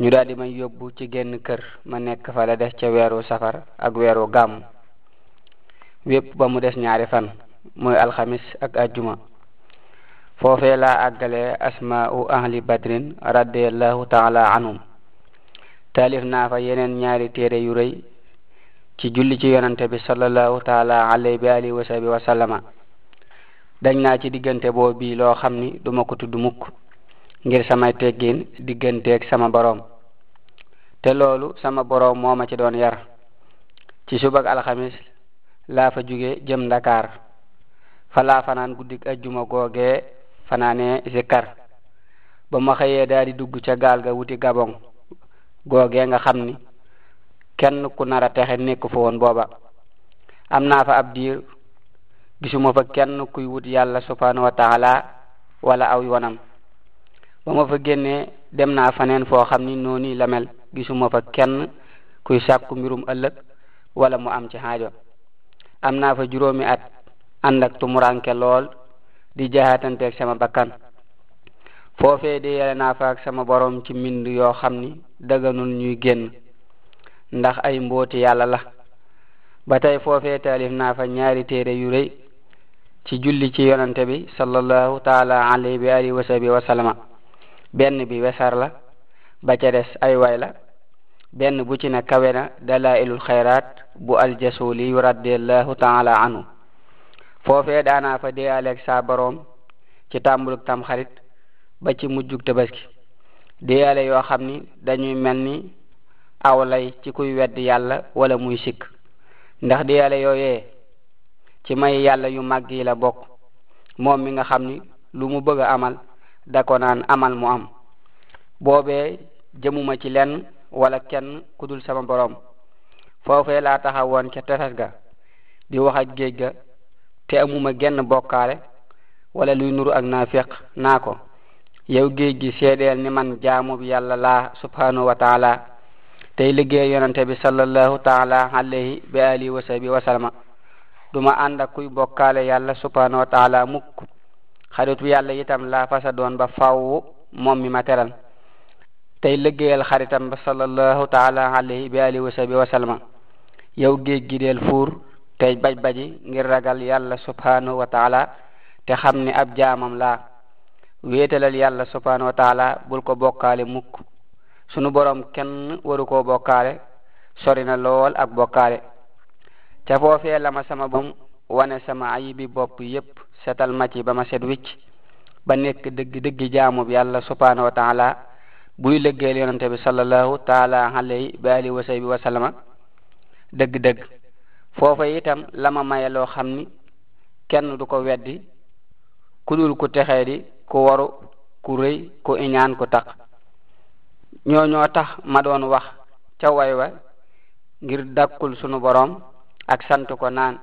ñu daal di may yóbbu ci genn kër ma nekk fa la des ca weeru safar ak weeru gàmm wépp ba mu des ñaari fan mooy alxamis ak ajjuma foofee laa àggale asmaa'u ahli badrin radiallahu taala anhum taalif naa fa yeneen ñaari téere yu rëy ci julli ci yonante bi sallallahu taala alayhi bi alihi wa sahbi wa sallama dañ naa ci diggante boo bii loo xam ni duma ko tudd mukk ngir samay teggin digganteeg sama boroom te loolu sama boroom moo ma ci doon yar ci subag alxamis laa fa jóge jëm ndakaar fa laa fanaan guddik ajjuma googee fanaanee zikkar ba ma xëyee daal di dugg ca gaal ga wuti gabon googee nga xam ni kenn ku nar a texe nekk fa woon booba am naa fa ab diir gisuma fa kenn kuy wut yàlla subhanahu wa taala wala aw yoonam ba ma fa génnee dem naa faneen foo xam ni noonu la mel gisuma fa kenn kuy sàkku mbirum ëllëg wala mu am ci xaajo am naa fa juróomi at ànd ak tumuranke lool di jaxaatanteeg sama bakkan foofee di yele naa fa ak sama borom ci mbind yoo xam ni daganul ñuy génn ndax ay mbooti yàlla la ba tey foofee taalif naa fa ñaari téere yu rëy ci julli ci yonante bi sallallahu taala alayhi bi alihi wa sahbi wa sallama benn bi wesar la ba ca des ay way la benn bu ci ne kawe na dalailul xayraat bu aljasuli yu radiallahu taala anhu foofee daanaa fa déyaaleeg saa boroom ci tàmbulug tam xarit ba ci mujjug tabaski déyaale yoo xam ni dañuy mel ni aw lay ci kuy wedd yàlla wala muy sikk ndax di yàlla yooyee ci may yàlla yu màgg yi la bokk moom mi nga xam ni lu mu bëgg a amal da ko naan amal mu am boobee jëmuma ci lenn wala kenn ku dul sama boroom foofee laa taxawoon ca tefes ga di wax ak géej ga te amuma genn bokkaale wala luy nuru ak naafeq naa ko yow géej gi seedeel ni man jaamub yàlla laa subhanahu wa taala tey liggéey yonante bi sallallahu taala alayhi bi alihi wa sahbi wa salama duma ànd ak kuy bokkaale yàlla subhanahu wa taala mukk xaritu yàlla itam laa fasa doon ba faww moom mi ma teral tey liggéeyal xaritam ba sallallahu taala alayhi bi alihi wa sahbi wa salama yow géej gi deel fuur tey baj baji ngir ragal yàlla subhanahu wa taala te xam ni ab jaamam laa wéetalal yàlla subhanahu wa taala bul ko bokkaale mukk sunu borom kenn waru koo bokkaale sori na lool ak bokkaale ca foofee la ma sama bom wane sama ayibi bopp yépp setal ma ci ba ma set wicc ba nekk dëgg dëgg jaamub yàlla subhanahu wa taala buy lëggeel yonante bi sallallahu taala alayhi bi alihi wa sahbi wa sallama dëgg dëgg foofa itam la ma maye loo xam ni kenn du ko weddi ku dul ku texee di ku waru ku rëy ku iñaan ku taq ñoo ñoo tax ma doon wax ca way wa ngir dàkkul sunu boroom ak sant ko naan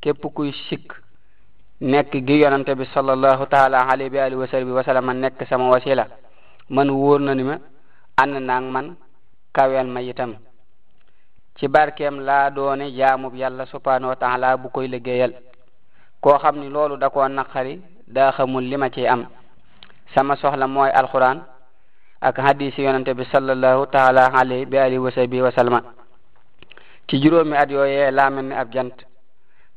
képp kuy sikk nekk gi yonante bi sallallahu taala alayhi wa alihi wa sahbihi wa sallam nekk sama wasila man wóor na ni ma ànd naag man kaweel ma itam ci barkeem laa doone jaamub yàlla subhanahu wa taala bu koy liggéeyal koo xam ni loolu da koo naqari daa xamul li ma ciy am sama soxla mooy alquran ak hadisi yonante bi sallallahu taala alayhi bi alihi wa sahbihi wa sallama ci juróomi at yooyee laa mel ni ab jant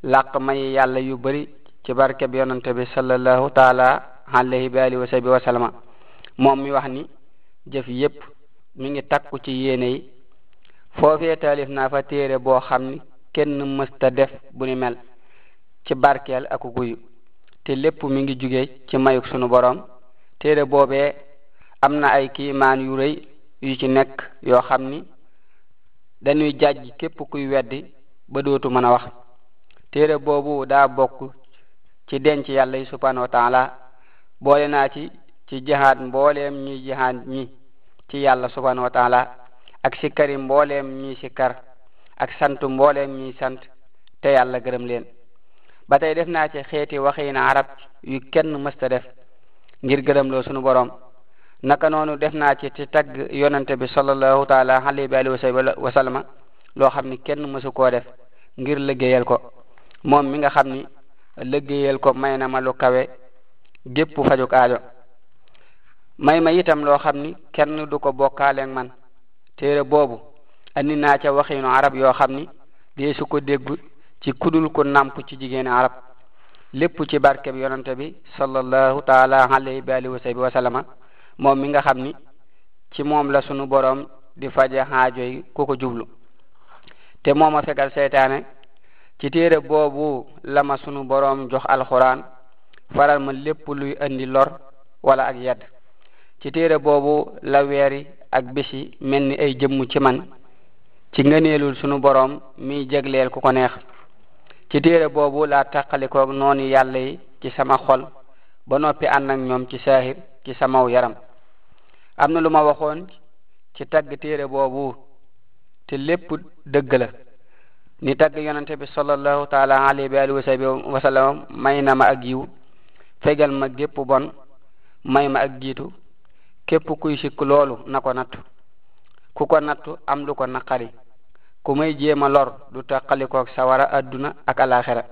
làq may yàlla yu bari ci barke bi yonante bi sallallahu taala alayhi bi alihi wa sahbihi wa sallama moom mi wax ni jëf yépp mi ngi takku ci yéene yi foofee taalif naa fa téere boo xam ni kenn mësta def bu ni mel ci barkeel ak guyu te lépp mi ngi jóge ci mayuk sunu boroom téere boobee am na ay kiimaan yu rëy yu ci nekk yoo xam ni dañuy jàjj képp kuy weddi ba dootu mën a wax téere boobu daa bokk ci denc yàlla yi subhanahu wa boole naa ci ci jihaad mbooleem ñuy jihaad ñi ci yàlla subhanahu wa taala ak sikkari mbooleem ñuy sikkar ak sant mbooleem ñuy sant te yàlla gërëm leen ba tey def naa ci xeeti waxiina arab yu kenn mësta def ngir gërëm loo sunu borom naka noonu def naa ci ci tagg yonante bi sallallahu taala alayhi wa alihi wa sallama loo xam ni kenn mësu koo def ngir liggéeyal ko moom mi nga xam ni liggéeyal ko may na ma lu kawe gépp fajuk aajo may ma itam loo xam ni kenn du ko bokkaaleeg man téere boobu andi naa ca waxiinu arab yoo xam ni dee su ko dégg ci kudul ko namp ci jigéeni arab lépp ci barke bi yonante bi sallallahu taala alayhi bi alihi wa sahbi wa sallama moom mi nga xam ni ci moom la sunu boroom di faje xaajo yi ku ko jublu te mooma fegal seytaane ci téere boobu la ma sunu boroom jox alxuraan faral ma lépp luy indi lor wala ak yedd ci téere boobu la weeri ak bisi mel ni ay jëmm ci man ci ngëneelul sunu boroom miy jegleel ku ko neex ci téere boobu laa tàqalikoog noonu yàlla yi ci sama xol ba noppi ànd ak ñoom ci saahir ci samaw yaram am na lu ma waxoon ci tagg téere boobu te lépp dëgg la ni tagg yonante bi sallallahu taala alayhi wa alihi wa sahbi wa sallam may na ma ak yiw fegal ma gépp bon may ma ak jiitu képp kuy sikk loolu na ko nattu ku ko nattu am lu ko naqari ku may jéema lor du taqalikoog sawara adduna ak alaxira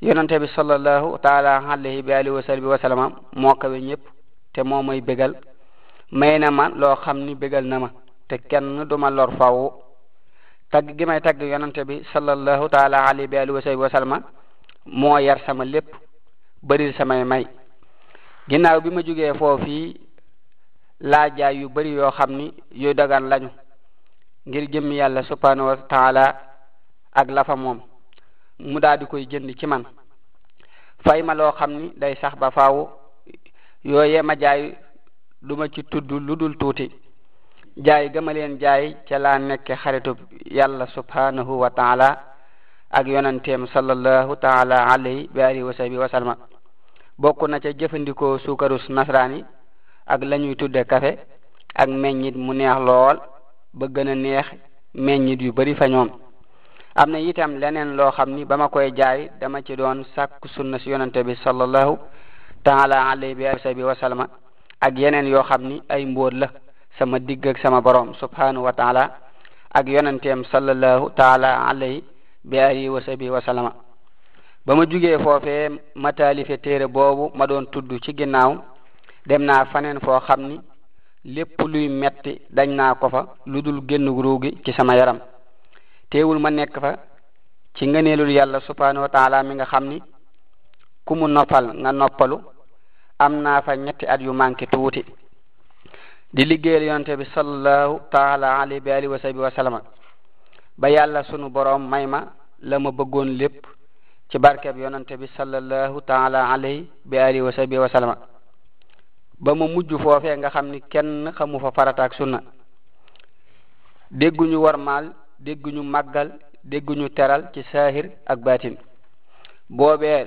yonante bi sallallahu taala alayhi wa alihi wa sahbi wa sallam moo kawe ñëpp te moo may bégal may na ma loo xam ni bégal na ma te kenn du ma lor faw tagg gi may tagg yonante bi sallallahu taala alayhi bi alihi wa sahbi wa sallama moo yar sama lépp bëril samay may ginnaaw bi ma jógee foofii laa jaay yu bari yoo xam ni yooyu dagan lañu ngir jëmmi yàlla subhanahu wa taala ak lafa moom mu daal di koy jënd ci man fay ma loo xam ni day sax ba faaw yooyee ma jaay duma ci tudd lu dul tuuti jaay gama leen jaay ca laa nekke xaritub yàlla subhanahu wa taala ak yonanteem sallallahu taala alayhi bi alihi wa sahbi wa salma bokk na ca jëfandikoo suukarus nasraani ak la ñuy tudde kafe ak meññit mu neex lool ba gën a neex meññit yu bari fa ñoom am na itam leneen loo xam ni ba ma koy jaay dama ci doon sàkk sunna si yonante bi sallallahu taala alayhi bi alihi wa sahbi wa salma ak yeneen yoo xam ni ay mbóot la sama digg ak sama borom subhanahu wa taala ak yonenteem sallallahu taala alayhi bi alihi wa sahbihi wa sallama ba ma jugee foofee ma taalife téere boobu ma doon tudd ci ginnaaw dem naa faneen foo xam ni lépp luy metti dañ naa ko fa lu dul génn ruu gi ci sama yaram teewul ma nekk fa ci ngëneelul yàlla subhanahu wa taala mi nga xam ni ku mu noppal nga noppalu am naa fa ñetti at yu manqué tuuti di liggéeyal yonte bi sallallahu taala alayhi bi alihi wa sahbi wa sallama ba yàlla sunu boroom may ma la ma bëggoon lépp ci barkeb yonante bi sallallahu taala alayhi bi alihi wa sahbi wa sallama ba ma mujj foofee nga xam ni kenn xamu fa farataak sunna dégguñu warmaal dégguñu màggal dégguñu teral ci saahir ak baatin boobee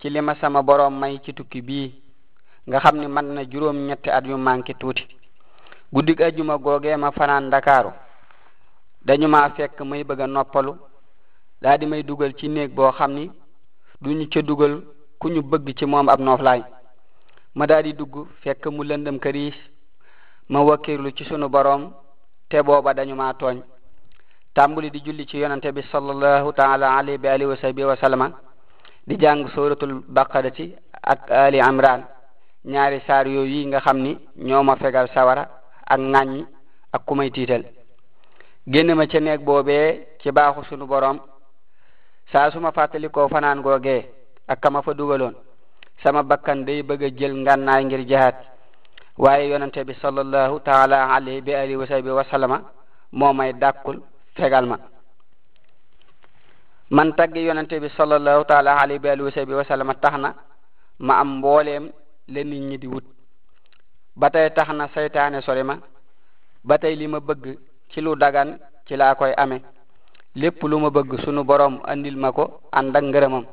ci li ma sama boroom may ci tukki bii nga xam ni man na juróom ñetti at yu manqué tuuti guddig ajuma googee ma fanaan ndakaaru dañu ma fekk may bëgg a noppalu daa di may dugal ci néeg boo xam ni duñu ca dugal ku ñu bëgg ci moom ab nooflaay ma daa di dugg fekk mu lëndëm këriis ma wakkirlu ci sunu boroom te booba dañu ma tooñ tàmbuli di julli ci yonante bi sallallahu taala alayhi bi alihi wa sahbihi wa sallama di jàng suratul baqara ci ak ali imran ñaari saar yooyu yi nga xam ni ñoo ma fegal sawara ak ŋàññi ak ku may tiital génn ma ca néeg boobee ci baaxu sunu boroom saa su ma fàttalikoo fanaan googee ak kama fa dugaloon sama bakkan day bëgg a jël ngànnaay ngir jihaad waaye yonente bi sallallahu taala alayhi bi alihi wa sahbi wa sallama moo may dàkkul fegal ma man tagg yonente bi sallallahu taala alayhi wa alihi wa sahbihi wa sallama tax na ma am mbooleem la nit ñi di wut ba tey tax na saytaane sori ma ba tey li ma bëgg ci lu dagan ci laa koy ame lépp lu ma bëgg sunu borom andil ma ko ànd ak ngërëmam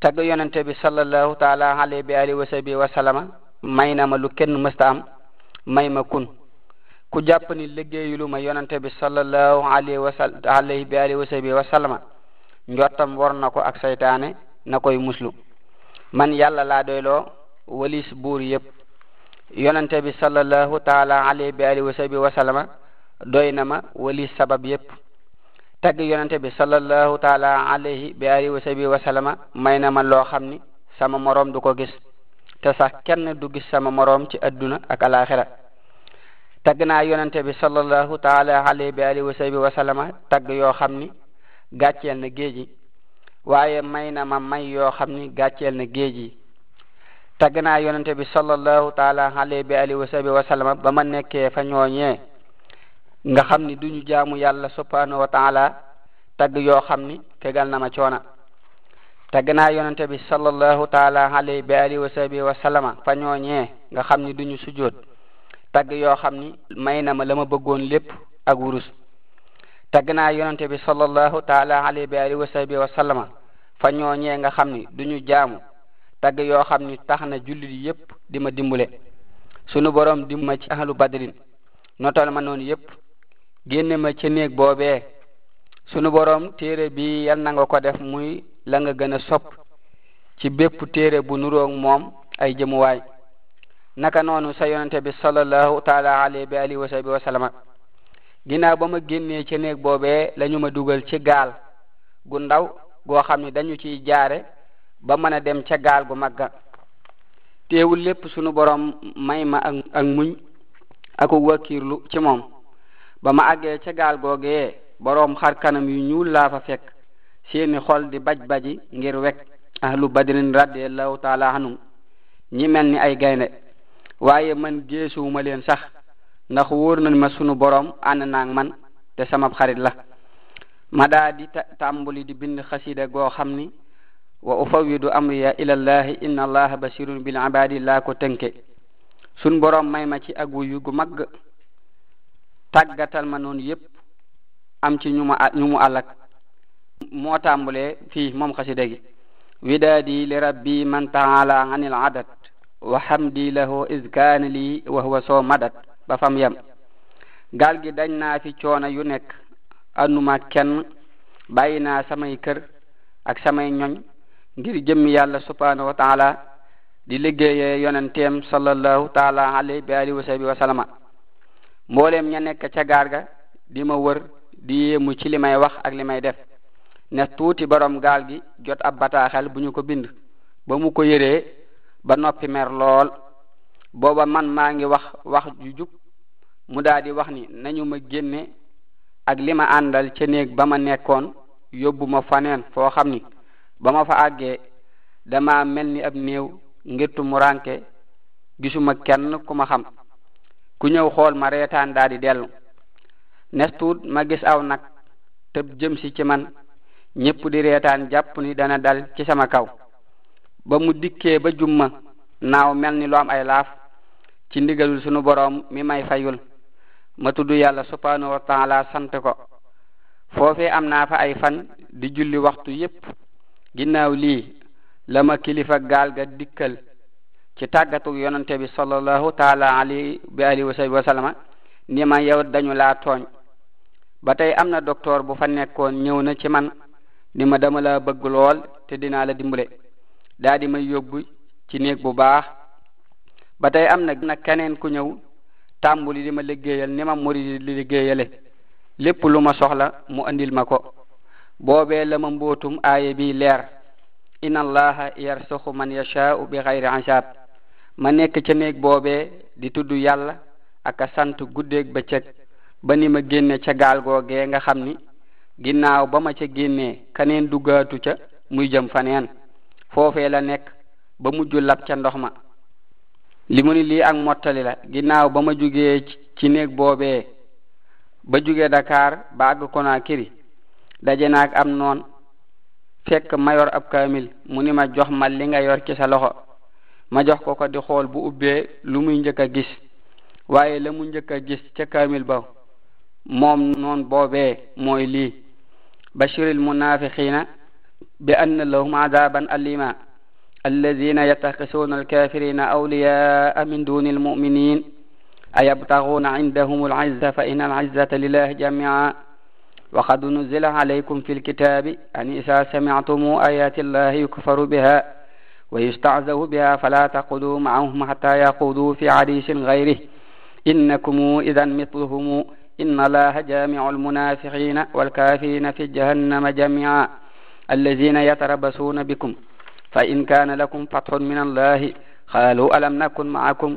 tagg yonente bi sallallahu taala alayhi wa alihi wa sahbihi wa sallama may na ma lu kenn mësta am may ma kun ku jàpp ni liggéeyulu ma yonante bi sallallahu alayhi wa sal alayhi bi alihi wa sahbi wa sallama njottam war na ko ak saytaane na koy muslu man yàlla laa doyloo walis buur yépp yonante bi sallallahu taala alayhi bi alihi wa sahbi wa sallama doy na ma walis sabab yépp tagg yonante bi sallallahu taala alayhi bi alihi wa sahbi wa sallama may na ma loo xam ni sama moroom du ko gis te sax kenn du gis sama moroom ci adduna ak alaxira tagg naa yonente bi sallallahu taala alayhi bi alihi wa sahbi wa sallama tagg yoo xam ni gàcceel na géej yi waaye may na ma may yoo xam ni gàcceel na géej yi tagg naa yonente bi sallallahu taala alayhi bi alihi wa sahbi wa sallama ba ma nekkee fa ñooñee nga xam ni duñu jaamu yàlla subhanahu wa taala tagg yoo xam ni fegal na ma coona tagg naa yonente bi sallallahu taala alayhi bi alihi wa sahbihi wa sallama fa ñooñee nga xam ni duñu sujjoot tagg yoo xam ni may na ma la ma bëggoon lépp ak wurus tagg naa yonente bi sallallahu taala alayhi bi alihi wa sahbihi wa sallama fa ñooñee nga xam ni duñu jaamu tagg yoo xam ni tax na jullit yépp di ma dimbule sunu borom di ma ci ahlu badrin notal ma noonu yépp génne ma ci néeg boobee sunu boroom téere bi yal na nga ko def muy la nga gën a sopp ci bépp téere bu nuroog moom ay jëmuwaay naka noonu sa yonente bi sallallahu taala alayhi bi alihi wa sahbi wa sallama ginnaaw ba ma génnee ci néeg boobee la ñu ma dugal ci gaal gu ndaw goo xam ne dañu ciy jaare ba mën a dem ca gaal gu magga teewul lépp sunu borom may ma ak ak muñ ak wakiirlu ci moom ba ma àggee ca gaal googee boroom xar kanam yu ñuul laa fa fekk seeni xol di baj baji ngir wekk ahlu badrin radiallahu taala anhum ñi mel ni ay gaynde waaye man géesuwuma leen sax ndax wóor na ma sunu boroom ànd naag man te sama xarit la ma daa di tàmbali di bind xasida goo xam ni wa ufawidu amriya ilallahi inna allaha basirun bil ibadi laa ko tënke sun boroom may ma ci ak wuyu gu mag tàggatal ma noonu yépp am ci ñu ma ñu mu àllak moo tàmbulee fii moom xasida gi widaadi li rabbi man taala anil adat wa hamdi lahu is kaana lii wa huwa soo madat ba fam yem gaal gi dañ naa fi coono yu nekk anuma kenn bàyyi naa samay kër ak samay ñoñ ngir jëmmi yàlla subhanahu wa taala di liggéeyee yonenteem sallallahu taala alayhi bi alihi wa sahbi wa salama mbooleem ña nekk ca gaar ga di ma wër di yéemu ci li may wax ak li may def ne tuuti borom gaal gi jot ab bataaxel bu ñu ko bind ba mu ko yëree ba noppi mer lool booba man maa ngi wax wax ju jub mu daal di wax ni nañu ma génne ak li ma àndal ca néeg ba ma nekkoon yóbbu ma faneen foo xam ni ba ma fa àggee dama mel ni ab néew ngir tumuranke gisuma kenn ku ma xam ku ñëw xool ma reetaan daal di dellu nes tuut ma gis aw nag tëb jëm si ci man ñépp di reetaan jàpp ni dana dal ci sama kaw ba mu dikkee ba jumma naaw mel ni lu am ay laaf ci ndigalul sunu boroom mi may fayul ma tudd yàlla subhanahu wa taala sant ko foofee am naa fa ay fan di julli waxtu yépp ginnaaw lii la ma kilifa gaal ga dikkal ci tàggatu yonante bi sallallahu taala alayhi bi alihi wa sahbihi wa sallama ni ma yow dañu laa tooñ ba tey am na docteur bu fa nekkoon ñëw na ci man ni ma dama la bëgg lool te dinaa la dimbale daa di may yóbbu ci néeg bu baax ba tey am na keneen ku ñëw tàmbuli di ma liggéeyal ni ma murid di liggéeyale lépp lu ma soxla mu andil ma ko boobee la ma mbootum aaya bi leer inna allaha yarsuqu man yashaa'u bi xayri hisaab ma nekk ca néeg boobee di tudd yàlla ak a sant guddeeg bëccëg ba ni ma génne ca gaal googee nga xam ni ginnaaw ba ma ca génnee kaneen duggaatu ca muy jëm faneen foofee la nekk ba mujj lab ca ndox ma li mu ni lii ak mottali la ginnaaw ba ma jugee ci néeg boobee ba jóge Dakar ba àgg Conakry daje naag am noon fekk ma yor ab kaamil mu ni ma jox ma li nga yor ci sa loxo ma jox ko ko di xool bu ubbee lu muy njëkk a gis waaye la mu njëkk a gis ca kaamil ba moom noon boobee mooy lii bashiril munafiqina bi anna lahum adaban alima alladina yattaxisuuna alkafirina awliyaa min duni almuminin أيبتغون عندهم العزة فإن العزة لله جميعا وقد نزل عليكم في الكتاب أن إذا سمعتم آيات الله يكفر بها ويستعذب بها فلا تقعدوا معهم حتى يقودوا في عريش غيره إنكم إذا مثلهم إن الله جامع المنافقين والكافرين في جهنم جميعا الذين يتربصون بكم فإن كان لكم فتح من الله قالوا ألم نكن معكم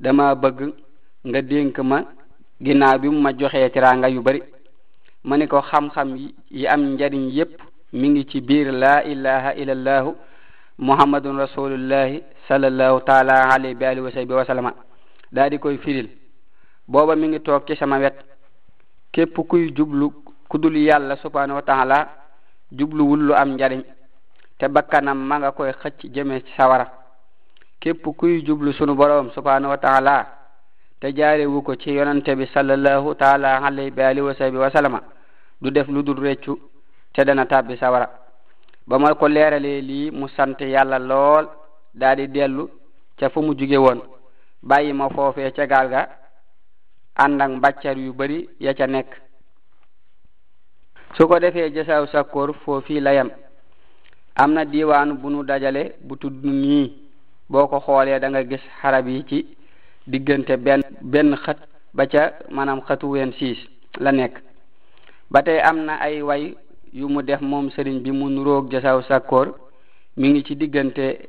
dama bëgg nga dénk ma ginnaaw bi mu ma joxee teraanga yu bari ma ni ko xam-xam yi am njariñ yépp mi ngi ci biir laa ilaha illallahu muhammadun rasulullahi sallallahu taala alayhi bi alihi wa sahbi wa sallama daa di koy firil booba mi ngi toog ci sama wet képp kuy jublu ku dul yàlla subhanahu wa taala jubluwul lu am njariñ te bakkanam ma nga koy xëcc jëme ci sawara képp kuy jublu sunu borom subhanahu wa taala te jaare wu ko ci yonante bi sallallahu taala alayhi bi alihi wa sahbi wa salama du def lu dul reccu te dana tabbi sawara ba ma ko leeralee lii mu sant yàlla lool daa di dellu ca fa mu jóge woon bàyyi ma foofee ca gaal ga ànd ak mbàccar yu bari ya ca nekk su ko defee jasaaw sakkoor foofii la yem am na diwaanu bu nu dajale bu tudd nii boo ko xoolee da nga gis xarab yi ci diggante benn benn xët ba ca maanaam xëtu ween siis la nekk ba tey am na ay way yu mu def moom sëriñ bi mu nuroog jasaaw sakkoor mi ngi ci diggante